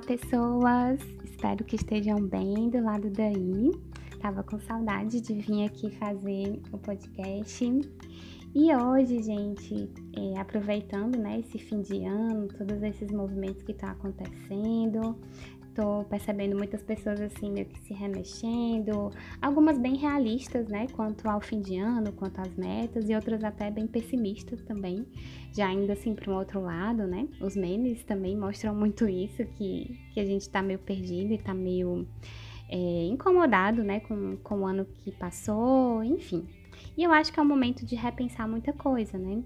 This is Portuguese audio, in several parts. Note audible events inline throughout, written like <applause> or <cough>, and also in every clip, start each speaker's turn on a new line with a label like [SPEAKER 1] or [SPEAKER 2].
[SPEAKER 1] Olá, pessoas! Espero que estejam bem do lado daí. Tava com saudade de vir aqui fazer o podcast. E hoje, gente, é, aproveitando né, esse fim de ano, todos esses movimentos que estão acontecendo, tô percebendo muitas pessoas assim meio que se remexendo, algumas bem realistas, né, quanto ao fim de ano, quanto às metas, e outras até bem pessimistas também. Já indo assim para um outro lado, né? Os memes também mostram muito isso, que, que a gente tá meio perdido e tá meio é, incomodado, né, com, com o ano que passou, enfim. E eu acho que é o momento de repensar muita coisa, né?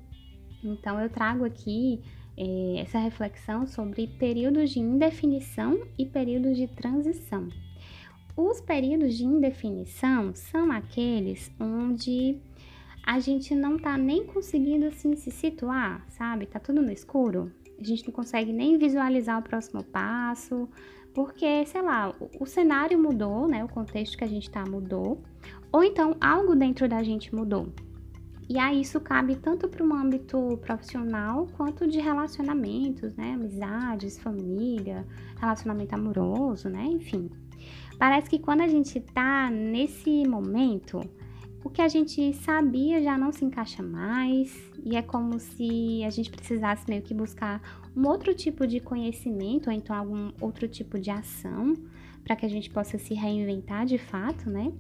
[SPEAKER 1] Então eu trago aqui é, essa reflexão sobre períodos de indefinição e períodos de transição. Os períodos de indefinição são aqueles onde a gente não tá nem conseguindo assim se situar, sabe? Tá tudo no escuro. A gente não consegue nem visualizar o próximo passo, porque, sei lá, o, cenário mudou, né? O contexto que a gente tá mudou, ou então algo dentro da gente mudou. E aí isso cabe tanto para um âmbito profissional quanto de relacionamentos, né? Amizades, família, relacionamento amoroso, né? Enfim. Parece que quando a gente tá nesse momento, o que a gente sabia já não se encaixa mais, e é como se a gente precisasse meio que buscar um outro tipo de conhecimento, ou então algum outro tipo de ação, para que a gente possa se reinventar de fato, né?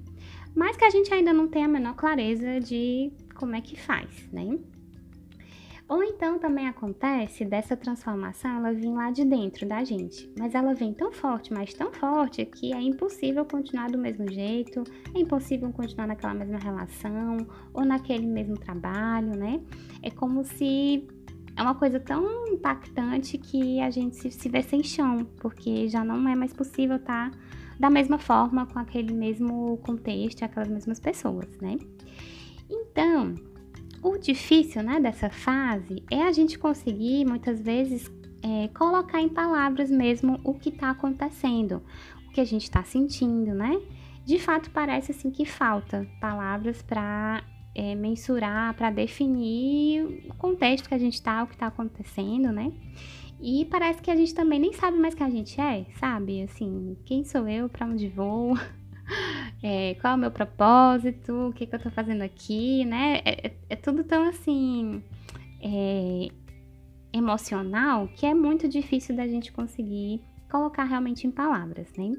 [SPEAKER 1] Mas que a gente ainda não tem a menor clareza de como é que faz, né? Ou então também acontece dessa transformação ela vir lá de dentro da gente, mas ela vem tão forte, mas tão forte que é impossível continuar do mesmo jeito, é impossível continuar naquela mesma relação ou naquele mesmo trabalho, né? É como se é uma coisa tão impactante que a gente se, se vê sem chão, porque já não é mais possível estar tá da mesma forma com aquele mesmo contexto, aquelas mesmas pessoas, né? Então, o difícil né, dessa fase é a gente conseguir, muitas vezes, é, colocar em palavras mesmo o que está acontecendo, o que a gente está sentindo, né? De fato, parece assim que falta palavras para é, mensurar, para definir o contexto que a gente está, o que está acontecendo, né? E parece que a gente também nem sabe mais quem a gente é, sabe? Assim, quem sou eu, para onde vou? <laughs> é, qual é o meu propósito, o que, que eu tô fazendo aqui, né? É, é, é tudo tão assim é, emocional que é muito difícil da gente conseguir colocar realmente em palavras, né?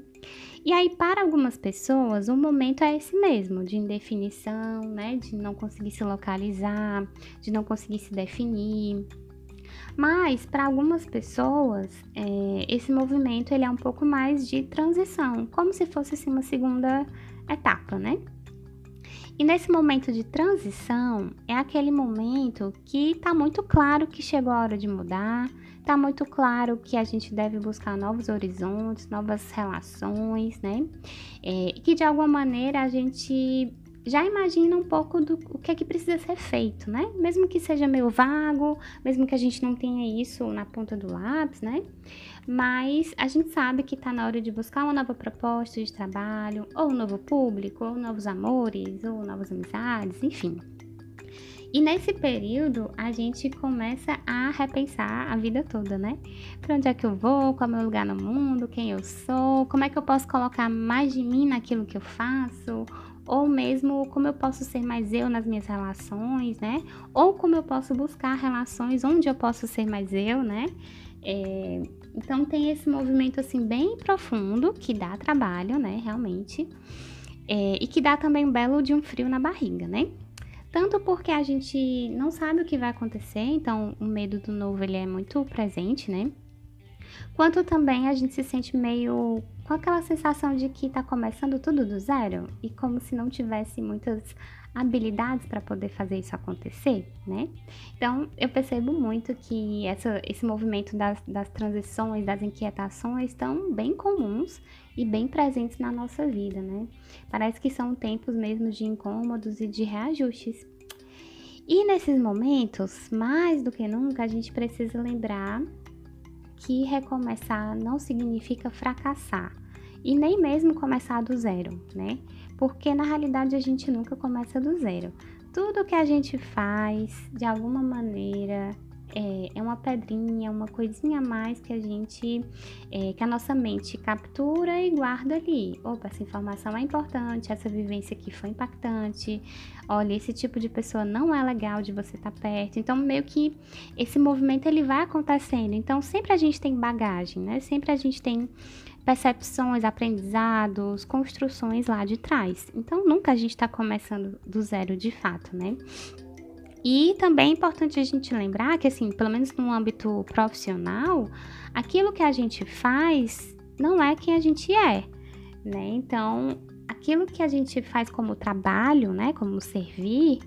[SPEAKER 1] E aí, para algumas pessoas, o momento é esse mesmo, de indefinição, né? De não conseguir se localizar, de não conseguir se definir. Mas para algumas pessoas, é, esse movimento ele é um pouco mais de transição, como se fosse assim, uma segunda etapa, né? E nesse momento de transição é aquele momento que está muito claro que chegou a hora de mudar, está muito claro que a gente deve buscar novos horizontes, novas relações, né? É, que de alguma maneira a gente já imagina um pouco do o que é que precisa ser feito, né? Mesmo que seja meio vago, mesmo que a gente não tenha isso na ponta do lápis, né? Mas a gente sabe que está na hora de buscar uma nova proposta de trabalho, ou um novo público, ou novos amores, ou novas amizades, enfim. E nesse período a gente começa a repensar a vida toda, né? Para onde é que eu vou? Qual é o meu lugar no mundo? Quem eu sou? Como é que eu posso colocar mais de mim naquilo que eu faço? Ou mesmo como eu posso ser mais eu nas minhas relações, né? Ou como eu posso buscar relações onde eu posso ser mais eu, né? É, então tem esse movimento assim bem profundo que dá trabalho, né? Realmente. É, e que dá também um belo de um frio na barriga, né? Tanto porque a gente não sabe o que vai acontecer, então o medo do novo ele é muito presente, né? Quanto também a gente se sente meio com aquela sensação de que está começando tudo do zero e como se não tivesse muitas habilidades para poder fazer isso acontecer, né? Então eu percebo muito que essa, esse movimento das, das transições, das inquietações estão bem comuns e bem presentes na nossa vida, né? Parece que são tempos mesmo de incômodos e de reajustes. E nesses momentos, mais do que nunca, a gente precisa lembrar que recomeçar não significa fracassar e nem mesmo começar do zero, né? Porque na realidade a gente nunca começa do zero. Tudo que a gente faz, de alguma maneira, é, é uma pedrinha, uma coisinha a mais que a gente, é, que a nossa mente captura e guarda ali. Opa, essa informação é importante, essa vivência aqui foi impactante. Olha, esse tipo de pessoa não é legal de você estar tá perto. Então, meio que esse movimento ele vai acontecendo. Então, sempre a gente tem bagagem, né? Sempre a gente tem percepções, aprendizados, construções lá de trás. Então, nunca a gente está começando do zero de fato, né? E também é importante a gente lembrar que, assim, pelo menos no âmbito profissional, aquilo que a gente faz não é quem a gente é, né? Então, aquilo que a gente faz como trabalho, né, como servir,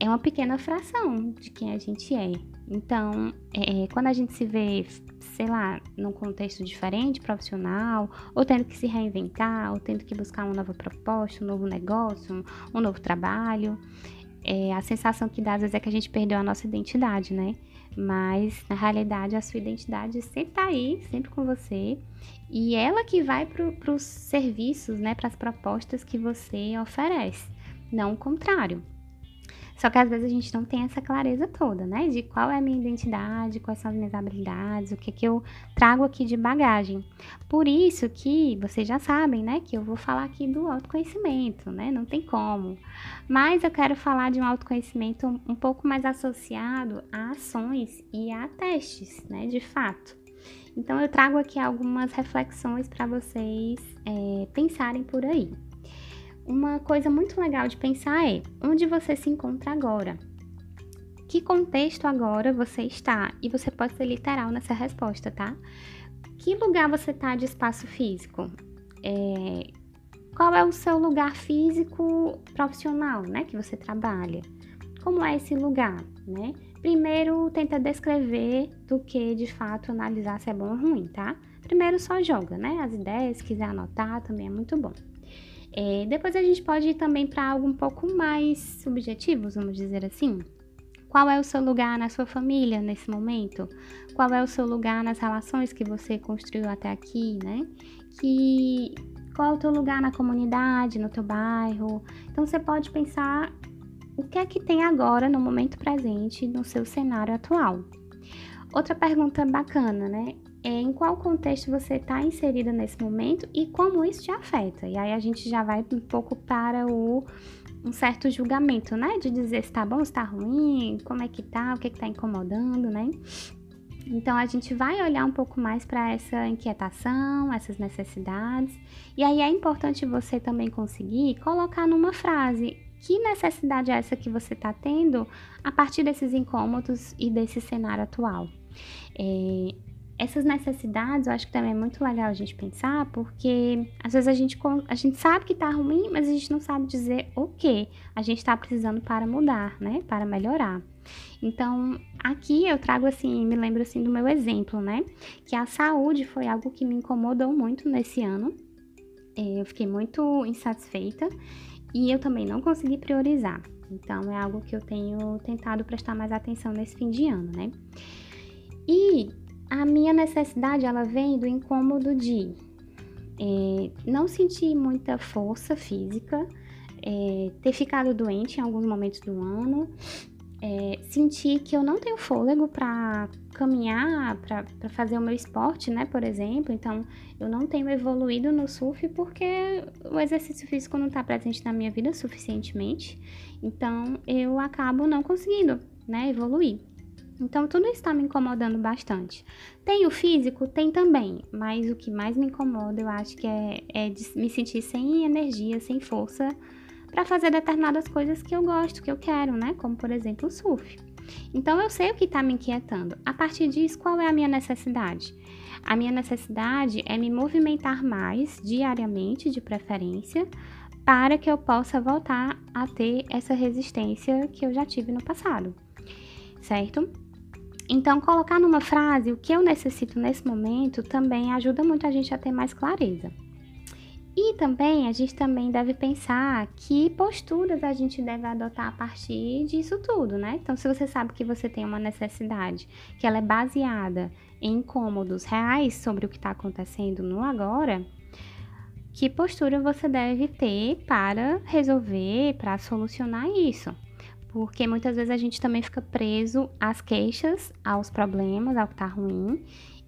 [SPEAKER 1] é uma pequena fração de quem a gente é. Então, é, quando a gente se vê sei lá, num contexto diferente, profissional, ou tendo que se reinventar, ou tendo que buscar uma nova proposta, um novo negócio, um, um novo trabalho. É, a sensação que dá às vezes é que a gente perdeu a nossa identidade, né? Mas na realidade a sua identidade sempre tá aí, sempre com você, e ela que vai para os serviços, né, para as propostas que você oferece, não o contrário. Só que às vezes a gente não tem essa clareza toda, né? De qual é a minha identidade, quais são as minhas habilidades, o que, que eu trago aqui de bagagem. Por isso que vocês já sabem, né? Que eu vou falar aqui do autoconhecimento, né? Não tem como. Mas eu quero falar de um autoconhecimento um pouco mais associado a ações e a testes, né? De fato. Então eu trago aqui algumas reflexões para vocês é, pensarem por aí uma coisa muito legal de pensar é onde você se encontra agora. Que contexto agora você está? E você pode ser literal nessa resposta, tá? Que lugar você está de espaço físico? É, qual é o seu lugar físico profissional, né? Que você trabalha? Como é esse lugar, né? Primeiro, tenta descrever do que de fato analisar se é bom ou ruim, tá? Primeiro, só joga, né? As ideias, se quiser anotar, também é muito bom. É, depois a gente pode ir também para algo um pouco mais subjetivo, vamos dizer assim. Qual é o seu lugar na sua família nesse momento? Qual é o seu lugar nas relações que você construiu até aqui, né? Que qual é o teu lugar na comunidade, no teu bairro? Então você pode pensar o que é que tem agora no momento presente no seu cenário atual. Outra pergunta bacana, né? É, em qual contexto você está inserida nesse momento e como isso te afeta. E aí a gente já vai um pouco para o um certo julgamento, né? De dizer se tá bom, se tá ruim, como é que tá, o que que tá incomodando, né? Então a gente vai olhar um pouco mais para essa inquietação, essas necessidades. E aí é importante você também conseguir colocar numa frase que necessidade é essa que você está tendo a partir desses incômodos e desse cenário atual. É, essas necessidades eu acho que também é muito legal a gente pensar, porque às vezes a gente, a gente sabe que tá ruim, mas a gente não sabe dizer o que a gente está precisando para mudar, né? Para melhorar. Então, aqui eu trago assim, me lembro assim do meu exemplo, né? Que a saúde foi algo que me incomodou muito nesse ano. É, eu fiquei muito insatisfeita e eu também não consegui priorizar. Então, é algo que eu tenho tentado prestar mais atenção nesse fim de ano, né? E a minha necessidade ela vem do incômodo de é, não sentir muita força física, é, ter ficado doente em alguns momentos do ano, é, sentir que eu não tenho fôlego para caminhar, para fazer o meu esporte, né, por exemplo. Então, eu não tenho evoluído no surf porque o exercício físico não está presente na minha vida suficientemente. Então, eu acabo não conseguindo, né, evoluir. Então, tudo está me incomodando bastante. Tem o físico? Tem também, mas o que mais me incomoda, eu acho que é, é me sentir sem energia, sem força para fazer determinadas coisas que eu gosto, que eu quero, né? Como, por exemplo, o surf. Então, eu sei o que está me inquietando. A partir disso, qual é a minha necessidade? A minha necessidade é me movimentar mais diariamente, de preferência, para que eu possa voltar a ter essa resistência que eu já tive no passado, certo? Então, colocar numa frase o que eu necessito nesse momento também ajuda muito a gente a ter mais clareza. E também a gente também deve pensar que posturas a gente deve adotar a partir disso tudo, né? Então, se você sabe que você tem uma necessidade, que ela é baseada em incômodos reais sobre o que está acontecendo no agora, que postura você deve ter para resolver, para solucionar isso? Porque muitas vezes a gente também fica preso às queixas, aos problemas, ao que tá ruim,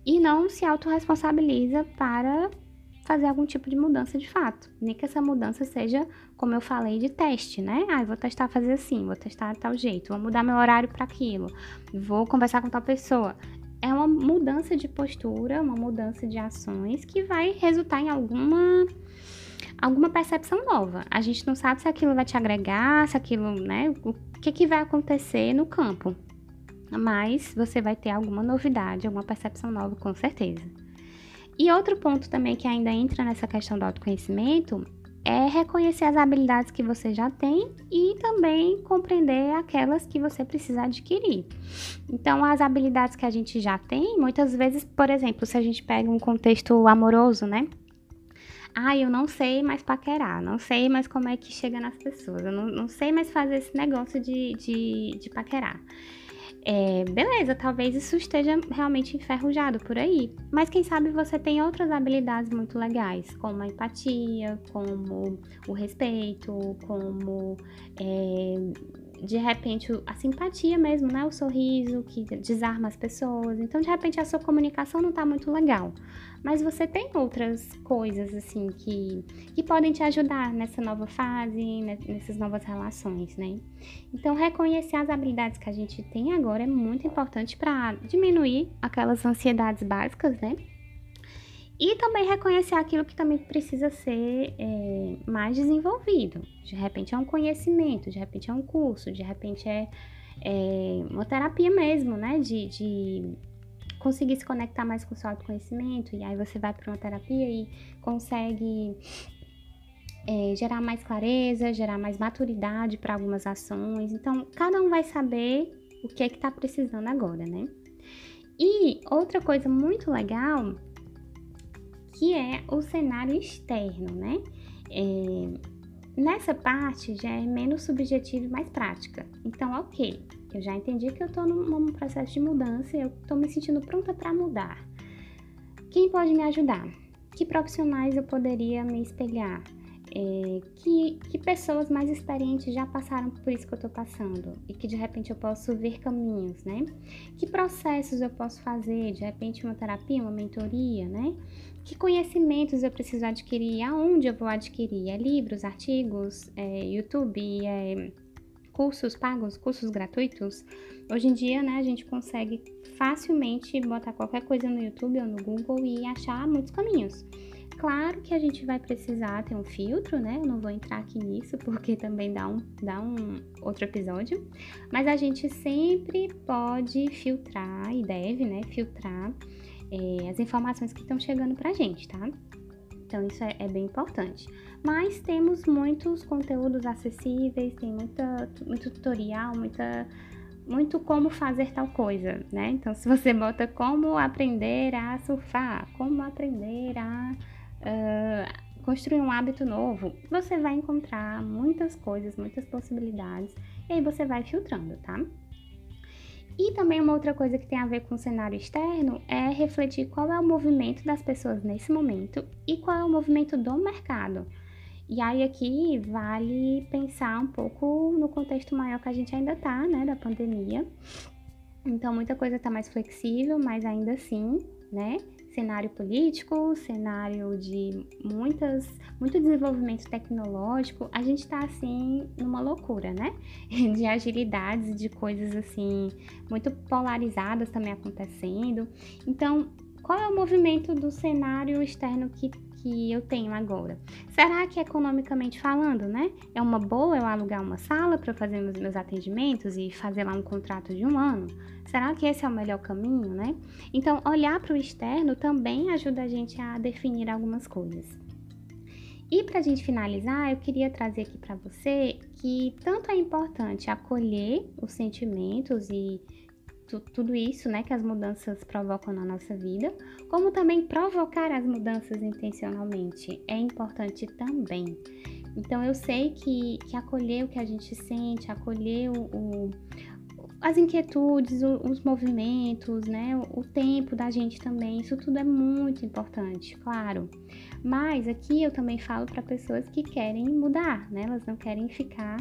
[SPEAKER 1] e não se autorresponsabiliza para fazer algum tipo de mudança de fato. Nem que essa mudança seja, como eu falei, de teste, né? Ah, vou testar fazer assim, vou testar tal jeito, vou mudar meu horário para aquilo, vou conversar com tal pessoa. É uma mudança de postura, uma mudança de ações que vai resultar em alguma alguma percepção nova. A gente não sabe se aquilo vai te agregar, se aquilo, né, o que que vai acontecer no campo. Mas você vai ter alguma novidade, alguma percepção nova com certeza. E outro ponto também que ainda entra nessa questão do autoconhecimento é reconhecer as habilidades que você já tem e também compreender aquelas que você precisa adquirir. Então, as habilidades que a gente já tem, muitas vezes, por exemplo, se a gente pega um contexto amoroso, né? Ah, eu não sei mais paquerar, não sei mais como é que chega nas pessoas, eu não, não sei mais fazer esse negócio de, de, de paquerar. É, beleza, talvez isso esteja realmente enferrujado por aí, mas quem sabe você tem outras habilidades muito legais, como a empatia, como o respeito, como é, de repente a simpatia mesmo, né? O sorriso que desarma as pessoas. Então, de repente, a sua comunicação não tá muito legal. Mas você tem outras coisas, assim, que, que podem te ajudar nessa nova fase, nessas novas relações, né? Então, reconhecer as habilidades que a gente tem agora é muito importante para diminuir aquelas ansiedades básicas, né? E também reconhecer aquilo que também precisa ser é, mais desenvolvido. De repente é um conhecimento, de repente é um curso, de repente é, é uma terapia mesmo, né? De, de conseguir se conectar mais com o seu autoconhecimento. E aí você vai para uma terapia e consegue é, gerar mais clareza, gerar mais maturidade para algumas ações. Então, cada um vai saber o que é que está precisando agora, né? E outra coisa muito legal que é o cenário externo, né? É, nessa parte já é menos subjetiva e mais prática. Então, ok, eu já entendi que eu estou num, processo de mudança e eu estou me sentindo pronta para mudar. Quem pode me ajudar? Que profissionais eu poderia me espelhar? É, que, que pessoas mais experientes já passaram por isso que eu estou passando e que de repente eu posso ver caminhos, né? Que processos eu posso fazer? De repente, uma terapia, uma mentoria, né? Que conhecimentos eu preciso adquirir? Aonde eu vou adquirir? É livros, artigos, é YouTube, é cursos pagos, cursos gratuitos? Hoje em dia, né, a gente consegue facilmente botar qualquer coisa no YouTube ou no Google e achar muitos caminhos. Claro que a gente vai precisar ter um filtro, né? Eu não vou entrar aqui nisso porque também dá um, dá um outro episódio. Mas a gente sempre pode filtrar e deve, né? Filtrar é, as informações que estão chegando pra gente, tá? Então isso é, é, bem importante. Mas temos muitos conteúdos acessíveis, tem muita, muito tutorial, muita, muito como fazer tal coisa, né? Então se você bota como aprender a surfar, como aprender a uh, construir um hábito novo, você vai encontrar muitas coisas, muitas possibilidades, e aí você vai filtrando, tá? E também uma outra coisa que tem a ver com o cenário externo é refletir qual é o movimento das pessoas nesse momento e qual é o movimento do mercado. E aí aqui vale pensar um pouco no contexto maior que a gente ainda tá, né, da pandemia. Então muita coisa tá mais flexível, mas ainda assim, né, cenário político, cenário de muitas, muito desenvolvimento tecnológico, a gente está assim numa loucura, né? <laughs> De agilidades, de coisas assim muito polarizadas também acontecendo. Então, qual é o movimento do cenário externo que que eu tenho agora. Será que economicamente falando, né, é uma boa eu alugar uma sala para fazer meus, meus atendimentos e fazer lá um contrato de um ano? Será que esse é o melhor caminho, né? Então, olhar para o externo também ajuda a gente a definir algumas coisas. E para a gente finalizar, eu queria trazer aqui para você que tanto é importante acolher os sentimentos e tudo isso, né, que as mudanças provocam na nossa vida, como também provocar as mudanças intencionalmente é importante também. Então eu sei que, que acolher o que a gente sente, acolher o, o as inquietudes, o, os movimentos, né, o, o tempo da gente também, isso tudo é muito importante, claro. Mas aqui eu também falo para pessoas que querem mudar, né? Elas não querem ficar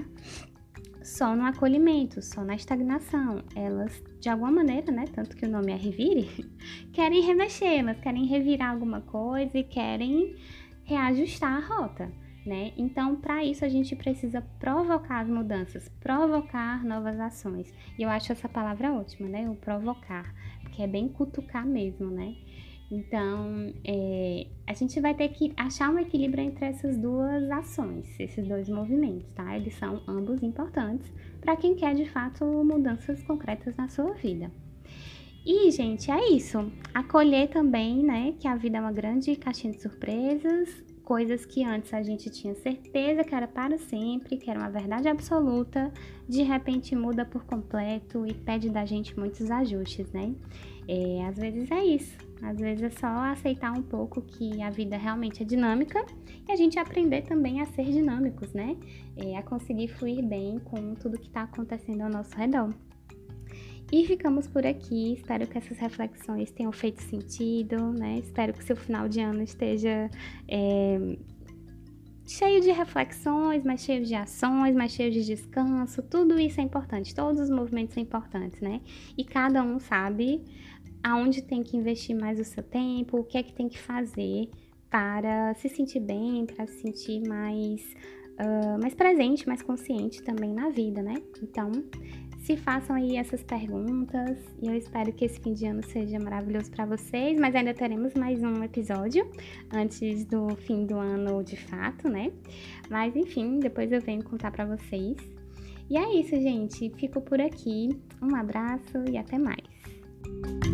[SPEAKER 1] só no acolhimento, só na estagnação. Elas, de alguma maneira, né, tanto que o nome é Revire, <laughs> querem remexer, elas querem revirar alguma coisa e querem reajustar a rota. Né? Então, para isso, a gente precisa provocar as mudanças, provocar novas ações. E eu acho essa palavra ótima, né? O provocar, que é bem cutucar mesmo, né? Então, é, a gente vai ter que achar um equilíbrio entre essas duas ações, esses dois movimentos, tá? Eles são ambos importantes para quem quer de fato mudanças concretas na sua vida. E, gente, é isso. Acolher também, né, que a vida é uma grande caixinha de surpresas, coisas que antes a gente tinha certeza que era para sempre, que era uma verdade absoluta, de repente muda por completo e pede da gente muitos ajustes, né? É, às vezes é isso. Às vezes é só aceitar um pouco que a vida realmente é dinâmica e a gente aprender também a ser dinâmicos, né? É, a conseguir fluir bem com tudo que está acontecendo ao nosso redor. E ficamos por aqui. Espero que essas reflexões tenham feito sentido, né? Espero que seu final de ano esteja é, cheio de reflexões, mais cheio de ações, mais cheio de descanso. Tudo isso é importante. Todos os movimentos são importantes, né? E cada um sabe aonde tem que investir mais o seu tempo, o que é que tem que fazer para se sentir bem, para se sentir mais, uh, mais presente, mais consciente também na vida, né? Então, se façam aí essas perguntas e eu espero que esse fim de ano seja maravilhoso para vocês, mas ainda teremos mais um episódio antes do fim do ano de fato, né? Mas enfim, depois eu venho contar para vocês. E é isso, gente. Fico por aqui. Um abraço e até mais.